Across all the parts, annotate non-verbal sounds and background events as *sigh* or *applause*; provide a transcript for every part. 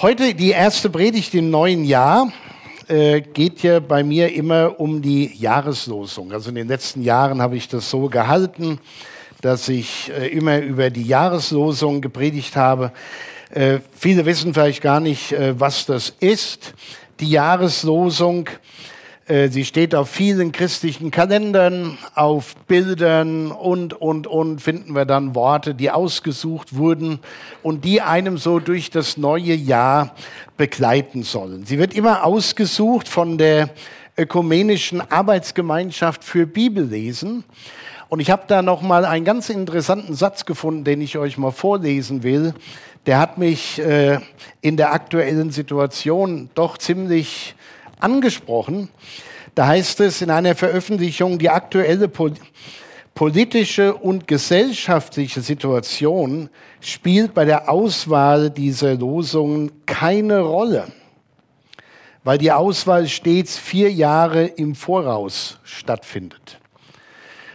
Heute die erste Predigt im neuen Jahr äh, geht ja bei mir immer um die Jahreslosung. Also in den letzten Jahren habe ich das so gehalten, dass ich äh, immer über die Jahreslosung gepredigt habe. Äh, viele wissen vielleicht gar nicht, was das ist. Die Jahreslosung sie steht auf vielen christlichen Kalendern, auf Bildern und, und, und finden wir dann Worte, die ausgesucht wurden und die einem so durch das neue Jahr begleiten sollen. Sie wird immer ausgesucht von der ökumenischen Arbeitsgemeinschaft für Bibellesen. Und ich habe da noch mal einen ganz interessanten Satz gefunden, den ich euch mal vorlesen will. Der hat mich äh, in der aktuellen Situation doch ziemlich angesprochen. Da heißt es in einer Veröffentlichung, die aktuelle politische und gesellschaftliche Situation spielt bei der Auswahl dieser Losungen keine Rolle, weil die Auswahl stets vier Jahre im Voraus stattfindet.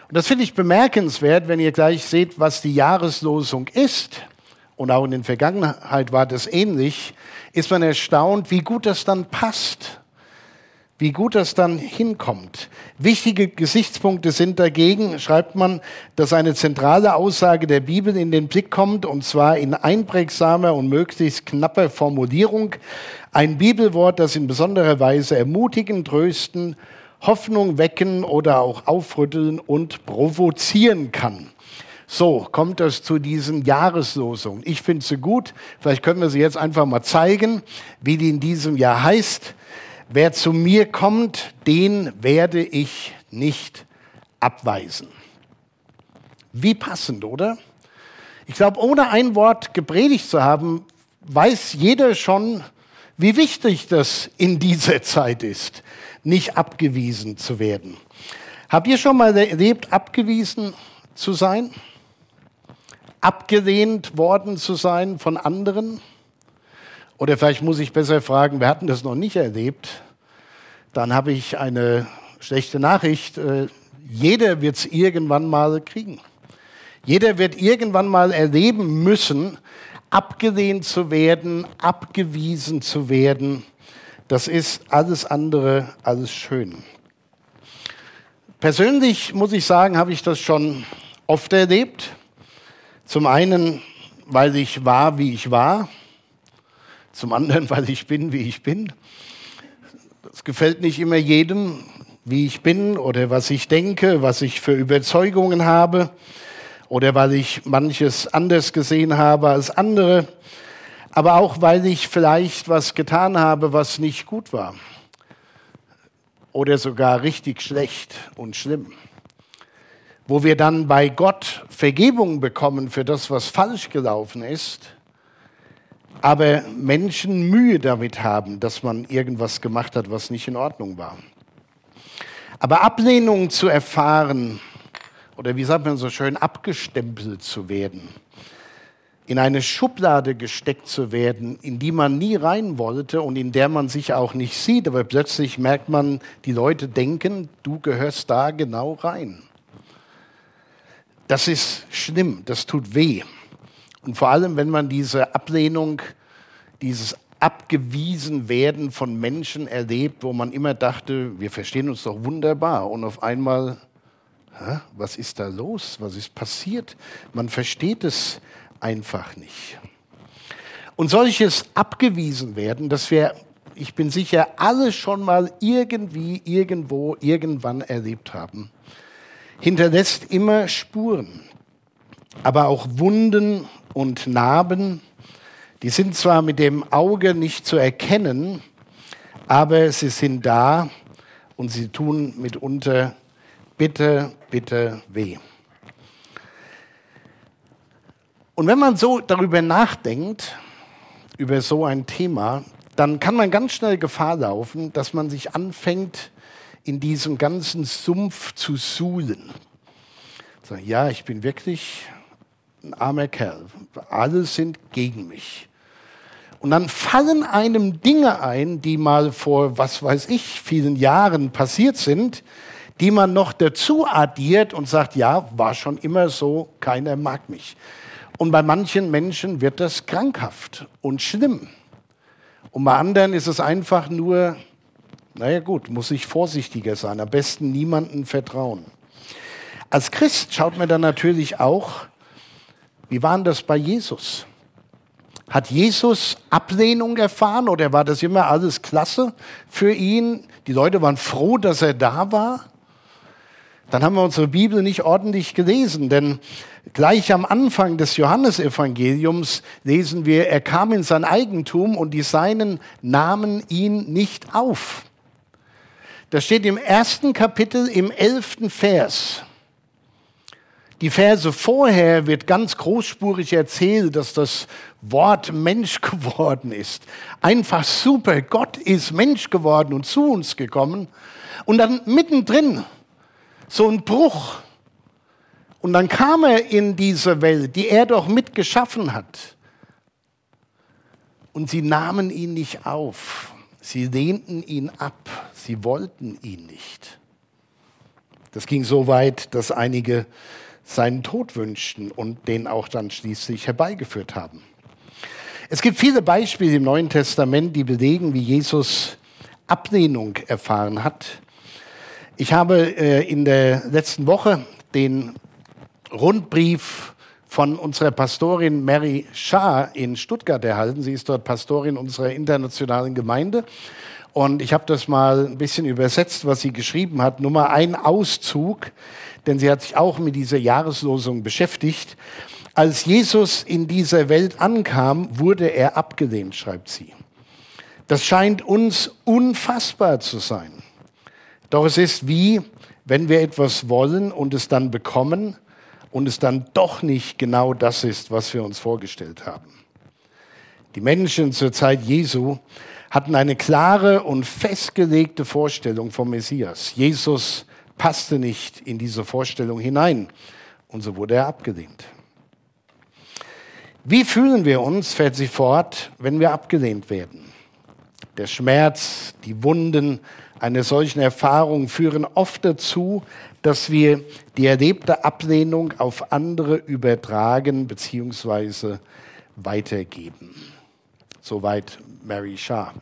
Und das finde ich bemerkenswert, wenn ihr gleich seht, was die Jahreslosung ist. Und auch in der Vergangenheit war das ähnlich, ist man erstaunt, wie gut das dann passt wie gut das dann hinkommt. Wichtige Gesichtspunkte sind dagegen, schreibt man, dass eine zentrale Aussage der Bibel in den Blick kommt, und zwar in einprägsamer und möglichst knapper Formulierung. Ein Bibelwort, das in besonderer Weise ermutigen, trösten, Hoffnung wecken oder auch aufrütteln und provozieren kann. So kommt es zu diesen Jahreslosungen. Ich finde sie gut. Vielleicht können wir sie jetzt einfach mal zeigen, wie die in diesem Jahr heißt. Wer zu mir kommt, den werde ich nicht abweisen. Wie passend, oder? Ich glaube, ohne ein Wort gepredigt zu haben, weiß jeder schon, wie wichtig das in dieser Zeit ist, nicht abgewiesen zu werden. Habt ihr schon mal erlebt, abgewiesen zu sein? Abgelehnt worden zu sein von anderen? Oder vielleicht muss ich besser fragen, wir hatten das noch nicht erlebt. Dann habe ich eine schlechte Nachricht. Äh, jeder wird es irgendwann mal kriegen. Jeder wird irgendwann mal erleben müssen, abgelehnt zu werden, abgewiesen zu werden. Das ist alles andere, alles schön. Persönlich muss ich sagen, habe ich das schon oft erlebt. Zum einen, weil ich war, wie ich war zum anderen, *laughs* weil ich bin, wie ich bin. Es gefällt nicht immer jedem, wie ich bin oder was ich denke, was ich für Überzeugungen habe oder weil ich manches anders gesehen habe als andere, aber auch weil ich vielleicht was getan habe, was nicht gut war oder sogar richtig schlecht und schlimm. Wo wir dann bei Gott Vergebung bekommen für das, was falsch gelaufen ist aber Menschen Mühe damit haben, dass man irgendwas gemacht hat, was nicht in Ordnung war. Aber Ablehnung zu erfahren, oder wie sagt man so schön, abgestempelt zu werden, in eine Schublade gesteckt zu werden, in die man nie rein wollte und in der man sich auch nicht sieht, aber plötzlich merkt man, die Leute denken, du gehörst da genau rein. Das ist schlimm, das tut weh. Und vor allem, wenn man diese Ablehnung, dieses abgewiesen werden von Menschen erlebt, wo man immer dachte, wir verstehen uns doch wunderbar. Und auf einmal, hä, was ist da los? Was ist passiert? Man versteht es einfach nicht. Und solches abgewiesen werden, dass wir, ich bin sicher, alle schon mal irgendwie, irgendwo, irgendwann erlebt haben, hinterlässt immer Spuren, aber auch Wunden und Narben, die sind zwar mit dem Auge nicht zu erkennen, aber sie sind da und sie tun mitunter bitte, bitte weh. Und wenn man so darüber nachdenkt, über so ein Thema, dann kann man ganz schnell Gefahr laufen, dass man sich anfängt, in diesem ganzen Sumpf zu suhlen. So, ja, ich bin wirklich ein armer Kerl. Alle sind gegen mich. Und dann fallen einem Dinge ein, die mal vor, was weiß ich, vielen Jahren passiert sind, die man noch dazu addiert und sagt, ja, war schon immer so, keiner mag mich. Und bei manchen Menschen wird das krankhaft und schlimm. Und bei anderen ist es einfach nur, naja gut, muss ich vorsichtiger sein, am besten niemandem vertrauen. Als Christ schaut man dann natürlich auch, wie war das bei Jesus? Hat Jesus Ablehnung erfahren oder war das immer alles klasse für ihn? Die Leute waren froh, dass er da war? Dann haben wir unsere Bibel nicht ordentlich gelesen, denn gleich am Anfang des Johannesevangeliums lesen wir, er kam in sein Eigentum und die Seinen nahmen ihn nicht auf. Das steht im ersten Kapitel im elften Vers. Die Verse vorher wird ganz großspurig erzählt, dass das Wort Mensch *laughs* geworden ist. Einfach super. Gott ist Mensch geworden und zu uns gekommen. Und dann mittendrin so ein Bruch. Und dann kam er in diese Welt, die er doch mitgeschaffen hat. Und sie nahmen ihn nicht auf. Sie lehnten ihn ab. Sie wollten ihn nicht. Das ging so weit, dass einige seinen Tod wünschten und den auch dann schließlich herbeigeführt haben. Es gibt viele Beispiele im Neuen Testament, die belegen, wie Jesus Ablehnung erfahren hat. Ich habe äh, in der letzten Woche den Rundbrief von unserer Pastorin Mary Schaar in Stuttgart erhalten. Sie ist dort Pastorin unserer internationalen Gemeinde. Und ich habe das mal ein bisschen übersetzt, was sie geschrieben hat. Nur mal ein Auszug denn sie hat sich auch mit dieser Jahreslosung beschäftigt. Als Jesus in dieser Welt ankam, wurde er abgelehnt, schreibt sie. Das scheint uns unfassbar zu sein. Doch es ist wie, wenn wir etwas wollen und es dann bekommen und es dann doch nicht genau das ist, was wir uns vorgestellt haben. Die Menschen zur Zeit Jesu hatten eine klare und festgelegte Vorstellung vom Messias. Jesus passte nicht in diese Vorstellung hinein und so wurde er abgelehnt. Wie fühlen wir uns, fährt sie fort, wenn wir abgelehnt werden? Der Schmerz, die Wunden einer solchen Erfahrung führen oft dazu, dass wir die erlebte Ablehnung auf andere übertragen bzw. weitergeben. Soweit Mary Shah.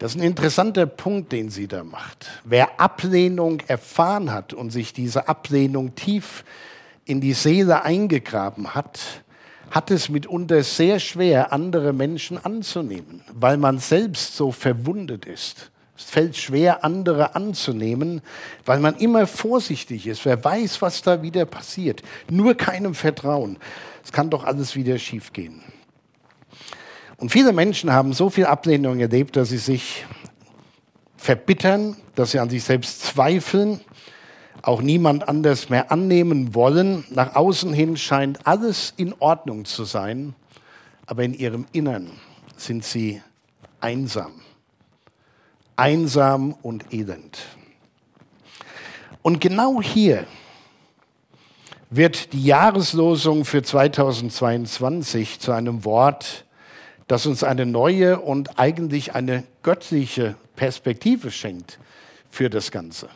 Das ist ein interessanter Punkt, den sie da macht. Wer Ablehnung erfahren hat und sich diese Ablehnung tief in die Seele eingegraben hat, hat es mitunter sehr schwer, andere Menschen anzunehmen, weil man selbst so verwundet ist. Es fällt schwer, andere anzunehmen, weil man immer vorsichtig ist. Wer weiß, was da wieder passiert. Nur keinem Vertrauen. Es kann doch alles wieder schiefgehen. Und viele Menschen haben so viel Ablehnung erlebt, dass sie sich verbittern, dass sie an sich selbst zweifeln, auch niemand anders mehr annehmen wollen. Nach außen hin scheint alles in Ordnung zu sein, aber in ihrem Innern sind sie einsam. Einsam und elend. Und genau hier wird die Jahreslosung für 2022 zu einem Wort, das uns eine neue und eigentlich eine göttliche Perspektive schenkt für das Ganze.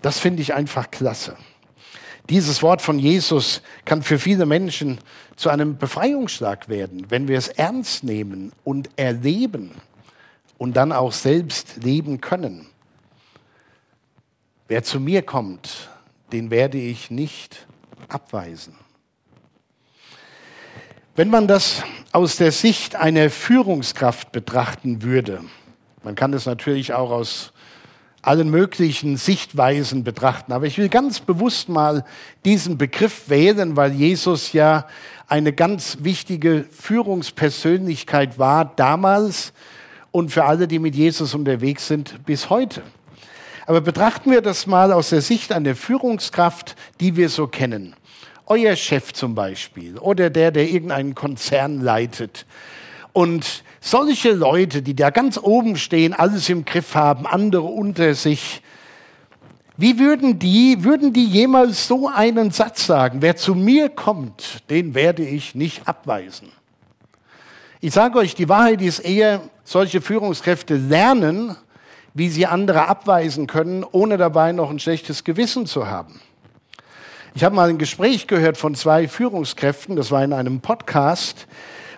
Das finde ich einfach klasse. Dieses Wort von Jesus kann für viele Menschen zu einem Befreiungsschlag werden, wenn wir es ernst nehmen und erleben und dann auch selbst leben können. Wer zu mir kommt, den werde ich nicht abweisen. Wenn man das aus der Sicht einer Führungskraft betrachten würde, man kann das natürlich auch aus allen möglichen Sichtweisen betrachten, aber ich will ganz bewusst mal diesen Begriff wählen, weil Jesus ja eine ganz wichtige Führungspersönlichkeit war damals und für alle, die mit Jesus unterwegs sind, bis heute. Aber betrachten wir das mal aus der Sicht einer Führungskraft, die wir so kennen euer Chef zum Beispiel oder der, der irgendeinen Konzern leitet. Und solche Leute, die da ganz oben stehen, alles im Griff haben, andere unter sich, wie würden die, würden die jemals so einen Satz sagen? Wer zu mir kommt, den werde ich nicht abweisen. Ich sage euch, die Wahrheit ist eher, solche Führungskräfte lernen, wie sie andere abweisen können, ohne dabei noch ein schlechtes Gewissen zu haben. Ich habe mal ein Gespräch gehört von zwei Führungskräften, das war in einem Podcast,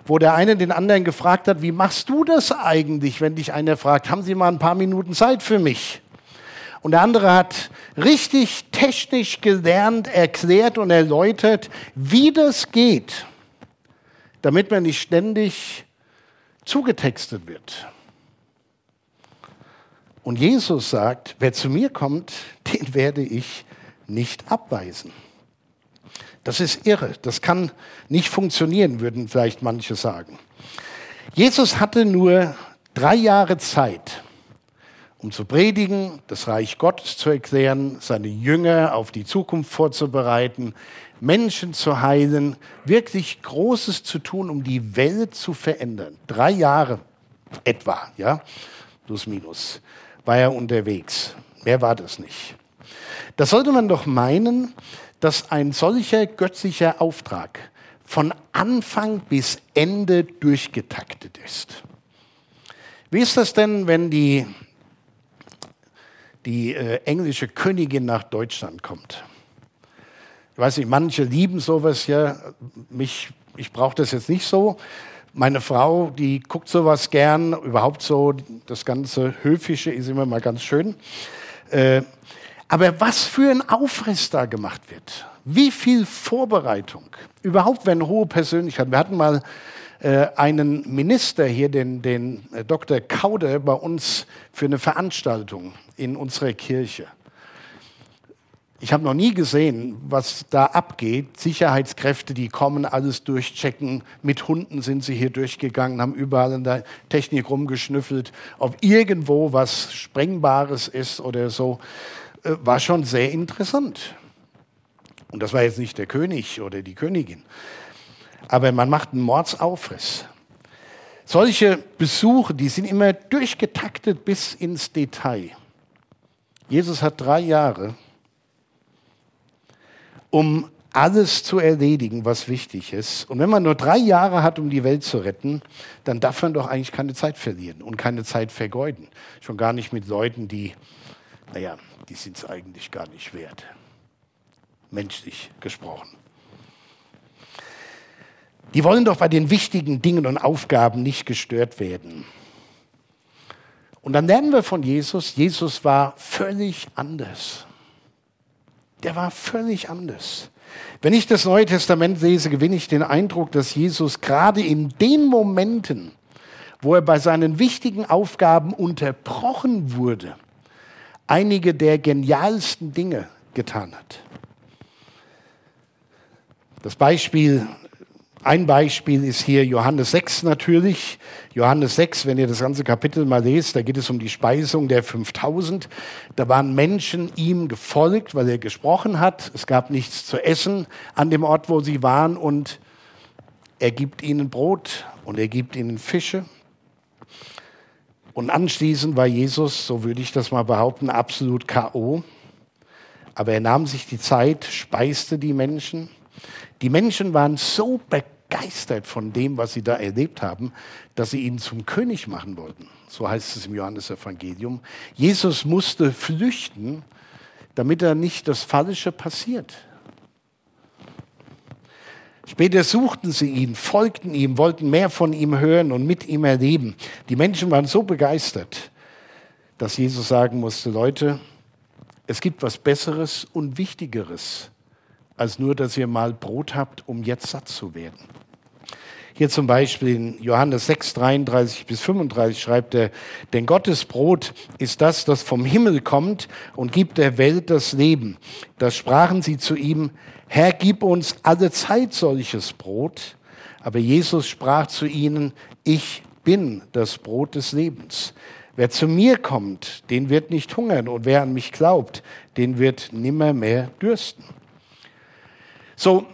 wo der eine den anderen gefragt hat, wie machst du das eigentlich, wenn dich einer fragt, haben Sie mal ein paar Minuten Zeit für mich? Und der andere hat richtig technisch gelernt, erklärt und erläutert, wie das geht, damit man nicht ständig zugetextet wird. Und Jesus sagt, wer zu mir kommt, *laughs* den werde ich nicht abweisen. Das ist irre. Das kann nicht funktionieren, würden vielleicht manche sagen. Jesus hatte nur drei Jahre Zeit, um zu predigen, das Reich Gottes zu erklären, seine Jünger auf die Zukunft vorzubereiten, Menschen zu heilen, wirklich Großes zu tun, um die Welt zu verändern. Drei Jahre etwa, ja, plus minus, war er unterwegs. Mehr war das nicht. Das sollte man doch meinen, dass ein solcher göttlicher Auftrag von Anfang bis Ende durchgetaktet ist. Wie ist das denn, wenn die, die äh, englische Königin nach Deutschland kommt? Ich weiß nicht, manche lieben sowas ja. Mich, ich brauche das jetzt nicht so. Meine Frau, die guckt sowas gern. Überhaupt so, das ganze Höfische ist immer mal ganz schön. Äh, aber was für ein Aufriss da gemacht wird, wie viel Vorbereitung, überhaupt wenn hohe Persönlichkeiten. Wir hatten mal äh, einen Minister hier, den, den äh, Dr. Kauder, bei uns für eine Veranstaltung in unserer Kirche. Ich habe noch nie gesehen, was da abgeht. Sicherheitskräfte, die kommen, alles durchchecken. Mit Hunden sind sie hier durchgegangen, haben überall in der Technik rumgeschnüffelt, ob irgendwo was Sprengbares ist oder so. Äh, war schon sehr interessant. Und das war jetzt nicht der König oder die Königin. Aber man macht einen Mordsaufriss. Solche Besuche, die sind immer durchgetaktet bis ins Detail. Jesus hat drei Jahre, um alles zu erledigen, was wichtig ist. Und wenn man nur drei Jahre hat, um die Welt zu retten, dann darf man doch eigentlich keine Zeit verlieren und keine Zeit vergeuden. Schon gar nicht mit Leuten, die, naja, die sind es eigentlich gar nicht wert. Menschlich gesprochen. Die wollen doch bei den wichtigen Dingen und Aufgaben nicht gestört werden. Und dann lernen wir von Jesus, Jesus war völlig anders. Der war völlig anders. Wenn ich das Neue Testament lese, gewinne ich den Eindruck, dass Jesus gerade in den Momenten, wo er bei seinen wichtigen Aufgaben unterbrochen wurde, einige der genialsten Dinge getan hat. Das Beispiel, ein Beispiel ist hier Johannes 6 natürlich. Johannes 6, wenn ihr das ganze Kapitel mal lest, da geht es um die Speisung der 5000. Da waren Menschen ihm gefolgt, weil er gesprochen hat. Es gab nichts zu essen an dem Ort, wo sie waren und er gibt ihnen Brot und er gibt ihnen Fische. Und anschließend war Jesus, so würde ich das mal behaupten, absolut KO. Aber er nahm sich die Zeit, speiste die Menschen. Die Menschen waren so begeistert von dem, was sie da erlebt haben, dass sie ihn zum König machen wollten. So heißt es im Johannesevangelium. Jesus musste flüchten, damit er nicht das Falsche passiert. Später suchten sie ihn, folgten ihm, wollten mehr von ihm hören und mit ihm erleben. Die Menschen waren so begeistert, dass Jesus sagen musste, Leute, es gibt was Besseres und Wichtigeres, als nur, dass ihr mal Brot habt, um jetzt satt zu werden. Hier zum Beispiel in Johannes 6, 33 bis 35 schreibt er, denn Gottes Brot ist das, das vom Himmel kommt und gibt der Welt das Leben. Das sprachen sie zu ihm, Herr, gib uns alle Zeit solches Brot. Aber Jesus sprach zu ihnen, ich bin das Brot des Lebens. Wer zu mir kommt, den wird nicht hungern und wer an mich glaubt, den wird nimmer mehr dürsten. So,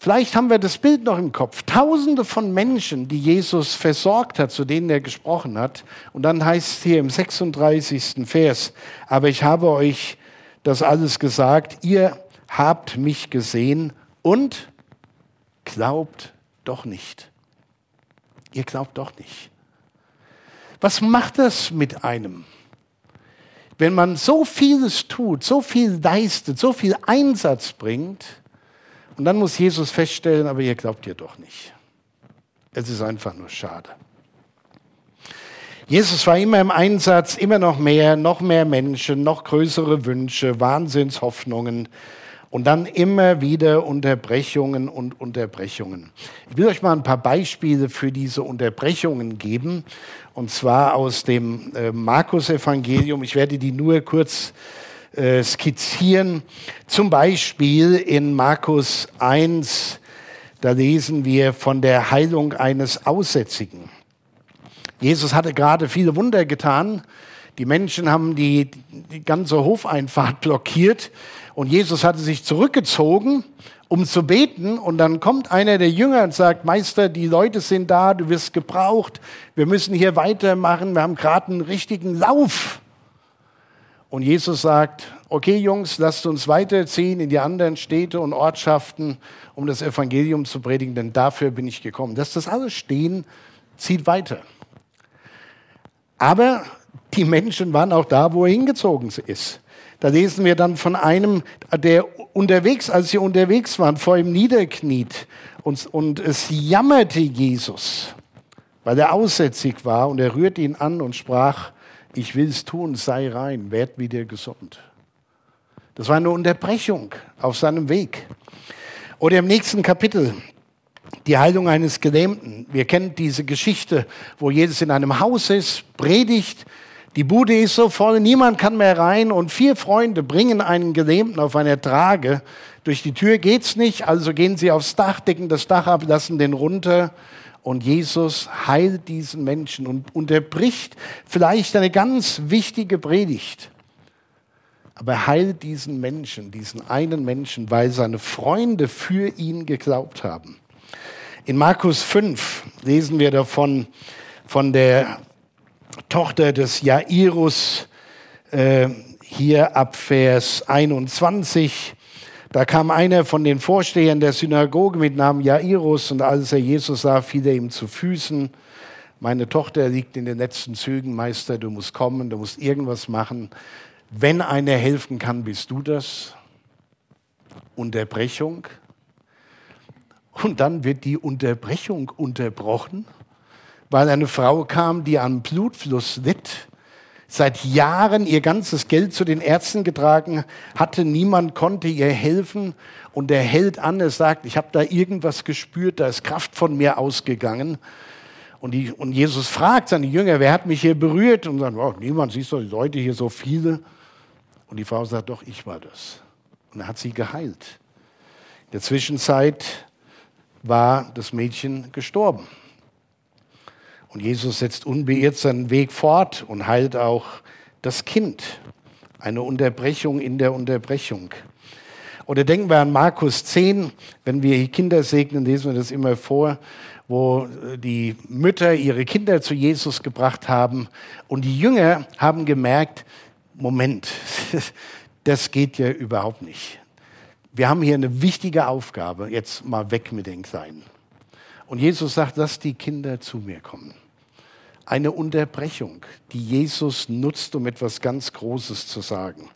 Vielleicht haben wir das Bild noch im Kopf. Tausende von Menschen, die Jesus versorgt hat, zu denen er gesprochen hat. Und dann heißt es hier im 36. Vers, aber ich habe euch das alles gesagt, ihr habt mich gesehen und glaubt doch nicht. Ihr glaubt doch nicht. Was macht das mit einem? Wenn man so vieles tut, so viel leistet, so viel Einsatz bringt, und dann muss Jesus feststellen, aber ihr glaubt ihr doch nicht. Es ist einfach nur schade. Jesus war immer im Einsatz, immer noch mehr, noch mehr Menschen, noch größere Wünsche, Wahnsinnshoffnungen und dann immer wieder Unterbrechungen und Unterbrechungen. Ich will euch mal ein paar Beispiele für diese Unterbrechungen geben, und zwar aus dem äh, Markus-Evangelium. Ich werde die nur kurz äh, skizzieren. Zum Beispiel in Markus 1, da lesen wir von der Heilung eines Aussätzigen. Jesus hatte gerade viele Wunder getan. Die Menschen haben die, die ganze Hofeinfahrt *laughs* blockiert und Jesus hatte sich zurückgezogen, um zu beten. Und dann kommt einer der Jünger und sagt, Meister, die Leute sind da, du wirst gebraucht, wir müssen hier weitermachen, wir haben gerade einen richtigen Lauf. Und Jesus sagt, okay Jungs, lasst uns weiterziehen in die anderen Städte und Ortschaften, um das Evangelium zu predigen, denn dafür bin ich gekommen. Dass das alles stehen, zieht weiter. Aber die Menschen waren auch da, wo er hingezogen ist. Da lesen wir dann von einem, der unterwegs, als sie unterwegs waren, vor ihm niederkniet und, und es jammerte Jesus, weil er aussätzig war und er rührte ihn an und sprach, ich will es tun, sei rein, werd wieder gesund. Das war eine Unterbrechung auf seinem Weg. Oder im nächsten Kapitel, die Heilung eines Gelähmten. Wir kennen diese Geschichte, wo Jesus in einem Haus ist, predigt, die Bude ist so voll, niemand kann mehr rein und vier Freunde bringen einen Gelähmten auf einer Trage. Durch die Tür geht's nicht, also gehen sie aufs Dach, decken das Dach ab, lassen den runter und Jesus heilt diesen Menschen und unterbricht vielleicht eine ganz wichtige Predigt. Aber er heilt diesen Menschen, diesen einen Menschen, weil seine Freunde für ihn geglaubt haben. In Markus 5 lesen wir davon, von der Tochter des Jairus, äh, hier ab Vers 21. Da kam einer von den Vorstehern der Synagoge mit Namen Jairus und als er Jesus sah, fiel er ihm zu Füßen. Meine Tochter liegt in den letzten Zügen, Meister, du musst kommen, du musst irgendwas machen. Wenn einer helfen kann, bist du das. Unterbrechung. Und dann wird die Unterbrechung unterbrochen weil eine Frau kam, die an Blutfluss litt, seit Jahren ihr ganzes Geld zu den Ärzten getragen hatte, niemand konnte ihr helfen und er hält an, er sagt, ich habe da irgendwas gespürt, da ist Kraft von mir ausgegangen. Und, die, und Jesus fragt seine Jünger, wer hat mich hier berührt? Und sagt, oh, niemand, siehst du, die Leute hier so viele. Und die Frau sagt, doch, ich war das. Und er hat sie geheilt. In der Zwischenzeit war das Mädchen gestorben. Und Jesus setzt unbeirrt seinen Weg fort und heilt auch das Kind. Eine Unterbrechung in der Unterbrechung. Oder denken wir an Markus 10, wenn wir Kinder segnen, lesen wir das immer vor, wo die Mütter ihre Kinder zu Jesus gebracht haben und die Jünger haben gemerkt, Moment, *laughs* das geht ja überhaupt nicht. Wir haben hier eine wichtige Aufgabe, jetzt mal weg mit den Kleinen. Und Jesus sagt, lass die Kinder zu mir kommen. Eine Unterbrechung, die Jesus nutzt, um etwas ganz Großes zu sagen.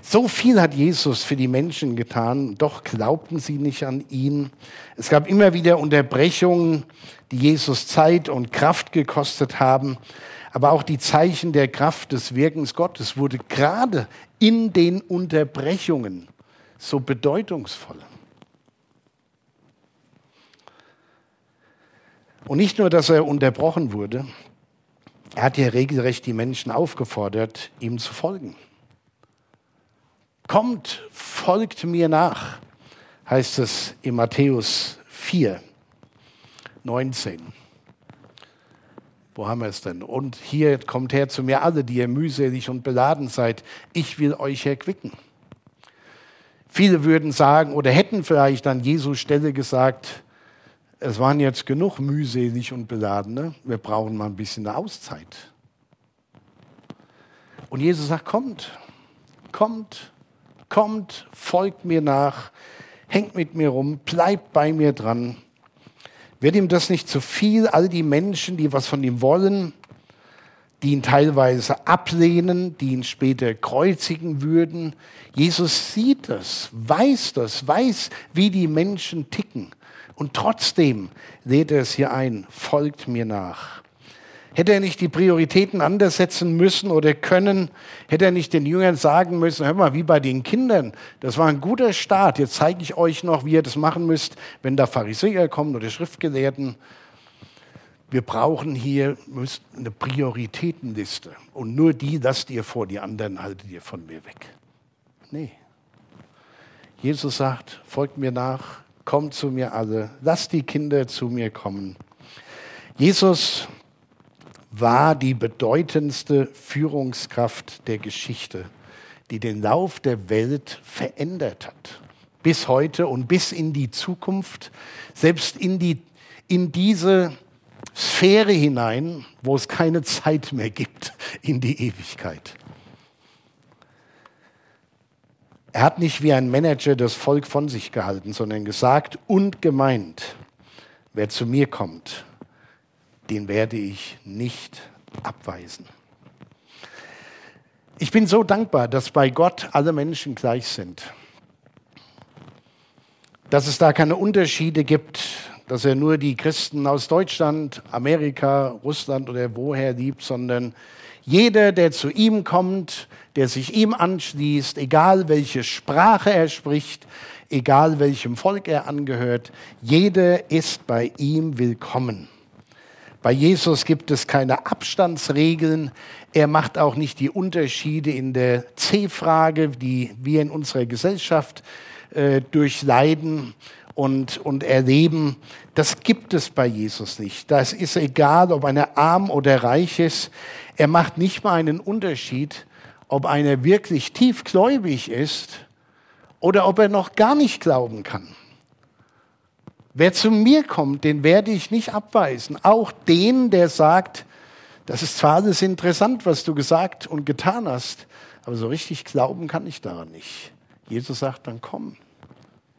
So viel hat Jesus für die Menschen getan, doch glaubten sie nicht an ihn. Es gab immer wieder Unterbrechungen, die Jesus Zeit und Kraft gekostet haben, aber auch die Zeichen der Kraft des Wirkens Gottes wurde gerade in den Unterbrechungen so bedeutungsvoll. Und nicht nur, dass er unterbrochen wurde, er hat ja regelrecht die Menschen aufgefordert, ihm zu folgen. Kommt, folgt mir nach, heißt es in Matthäus 4, 19. Wo haben wir es denn? Und hier kommt her zu mir alle, die ihr mühselig und beladen seid. Ich will euch erquicken. Viele würden sagen oder hätten vielleicht an Jesu Stelle gesagt, es waren jetzt genug mühselig und beladene, wir brauchen mal ein bisschen eine Auszeit. Und Jesus sagt, kommt, kommt, kommt, folgt mir nach, hängt mit mir rum, bleibt bei mir dran. Wird ihm das nicht zu viel? All die Menschen, die was von ihm wollen, die ihn teilweise ablehnen, die ihn später kreuzigen würden. Jesus sieht das, weiß das, weiß, wie die Menschen ticken. Und trotzdem lädt er es hier ein, folgt mir nach. Hätte er nicht die Prioritäten anders setzen müssen oder können? Hätte er nicht den Jüngern sagen müssen, hör mal, wie bei den Kindern, das war ein guter Start, jetzt zeige ich euch noch, wie ihr das machen müsst, wenn da Pharisäer kommen oder Schriftgelehrten. Wir brauchen hier eine Prioritätenliste und nur die lasst ihr vor, die anderen haltet ihr von mir weg. Nee. Jesus sagt, folgt mir nach, kommt zu mir alle, lasst die Kinder zu mir kommen. Jesus war die bedeutendste Führungskraft der Geschichte, die den Lauf der Welt verändert hat. Bis heute und bis in die Zukunft, selbst in, die, in diese Sphäre hinein, wo es keine Zeit mehr gibt, in die Ewigkeit. Er hat nicht wie ein Manager das Volk von sich gehalten, sondern gesagt und gemeint, wer zu mir kommt, den werde ich nicht abweisen. Ich bin so dankbar, dass bei Gott alle Menschen gleich sind. Dass es da keine Unterschiede gibt, dass er nur die Christen aus Deutschland, Amerika, Russland oder woher liebt, sondern jeder, der zu ihm kommt, der sich ihm anschließt, egal welche Sprache er spricht, egal welchem Volk er angehört, jeder ist bei ihm willkommen. Bei Jesus gibt es keine Abstandsregeln. Er macht auch nicht die Unterschiede in der C-Frage, die wir in unserer Gesellschaft äh, durchleiden und, und erleben. Das gibt es bei Jesus nicht. Das ist egal, ob einer arm oder reich ist. Er macht nicht mal einen Unterschied, ob einer wirklich tiefgläubig ist oder ob er noch gar nicht glauben kann. Wer zu mir kommt, den werde ich nicht abweisen. Auch den, der sagt, das ist zwar alles interessant, was du gesagt und getan hast, aber so richtig glauben kann ich daran nicht. Jesus sagt dann, komm,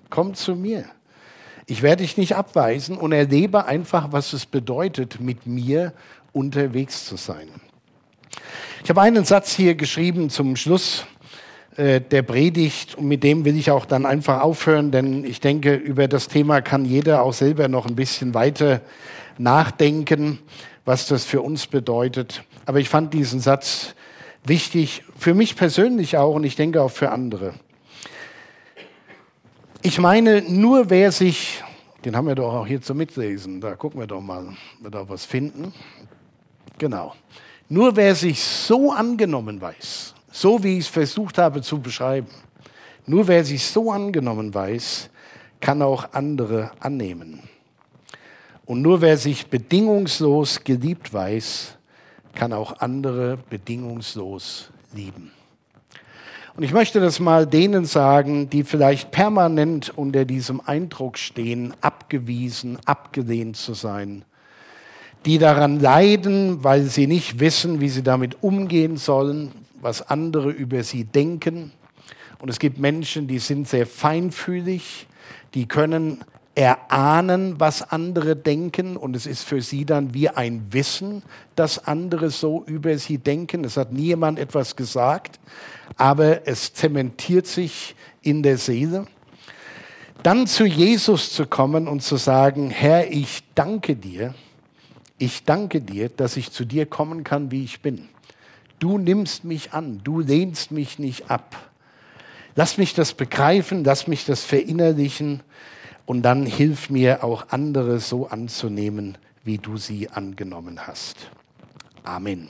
komm zu mir. Ich werde dich nicht abweisen und erlebe einfach, was es bedeutet, mit mir unterwegs zu sein. Ich habe einen Satz hier geschrieben zum Schluss äh, der Predigt und mit dem will ich auch dann einfach aufhören, denn ich denke, über das Thema kann jeder auch selber noch ein bisschen weiter nachdenken, was das für uns bedeutet. Aber ich fand diesen Satz wichtig, für mich persönlich auch und ich denke auch für andere. Ich meine, nur wer sich, den haben wir doch auch hier zum Mitlesen, da gucken wir doch mal, ob wir da was finden. Genau. Nur wer sich so angenommen weiß, so wie ich es versucht habe zu beschreiben. Nur wer sich so angenommen weiß, kann auch andere annehmen. Und nur wer sich bedingungslos geliebt weiß, kann auch andere bedingungslos lieben. Und ich möchte das mal denen sagen, die vielleicht permanent unter diesem Eindruck stehen, abgewiesen, abgelehnt zu sein, die daran leiden, weil sie nicht wissen, wie sie damit umgehen sollen, was andere über sie denken. Und es gibt Menschen, die sind sehr feinfühlig, die können erahnen, was andere denken und es ist für sie dann wie ein Wissen, dass andere so über sie denken. Es hat niemand etwas gesagt, aber es zementiert sich in der Seele. Dann zu Jesus zu kommen und zu sagen, Herr, ich danke dir, ich danke dir, dass ich zu dir kommen kann, wie ich bin. Du nimmst mich an, du lehnst mich nicht ab. Lass mich das begreifen, lass mich das verinnerlichen und dann hilf mir auch andere so anzunehmen, wie du sie angenommen hast. Amen.